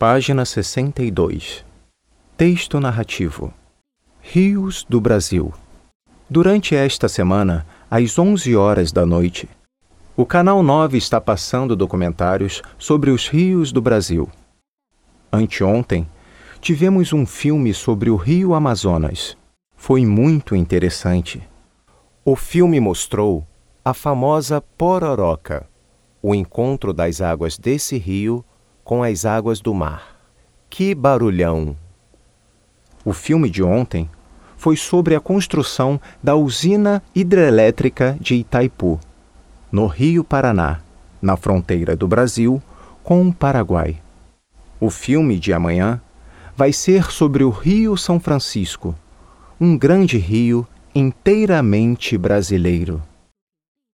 Página 62. Texto narrativo. Rios do Brasil. Durante esta semana, às 11 horas da noite, o Canal 9 está passando documentários sobre os rios do Brasil. Anteontem, tivemos um filme sobre o Rio Amazonas. Foi muito interessante. O filme mostrou a famosa Pororoca, o encontro das águas desse rio com as águas do mar. Que barulhão! O filme de ontem foi sobre a construção da usina hidrelétrica de Itaipu, no Rio Paraná, na fronteira do Brasil com o Paraguai. O filme de amanhã vai ser sobre o Rio São Francisco, um grande rio inteiramente brasileiro.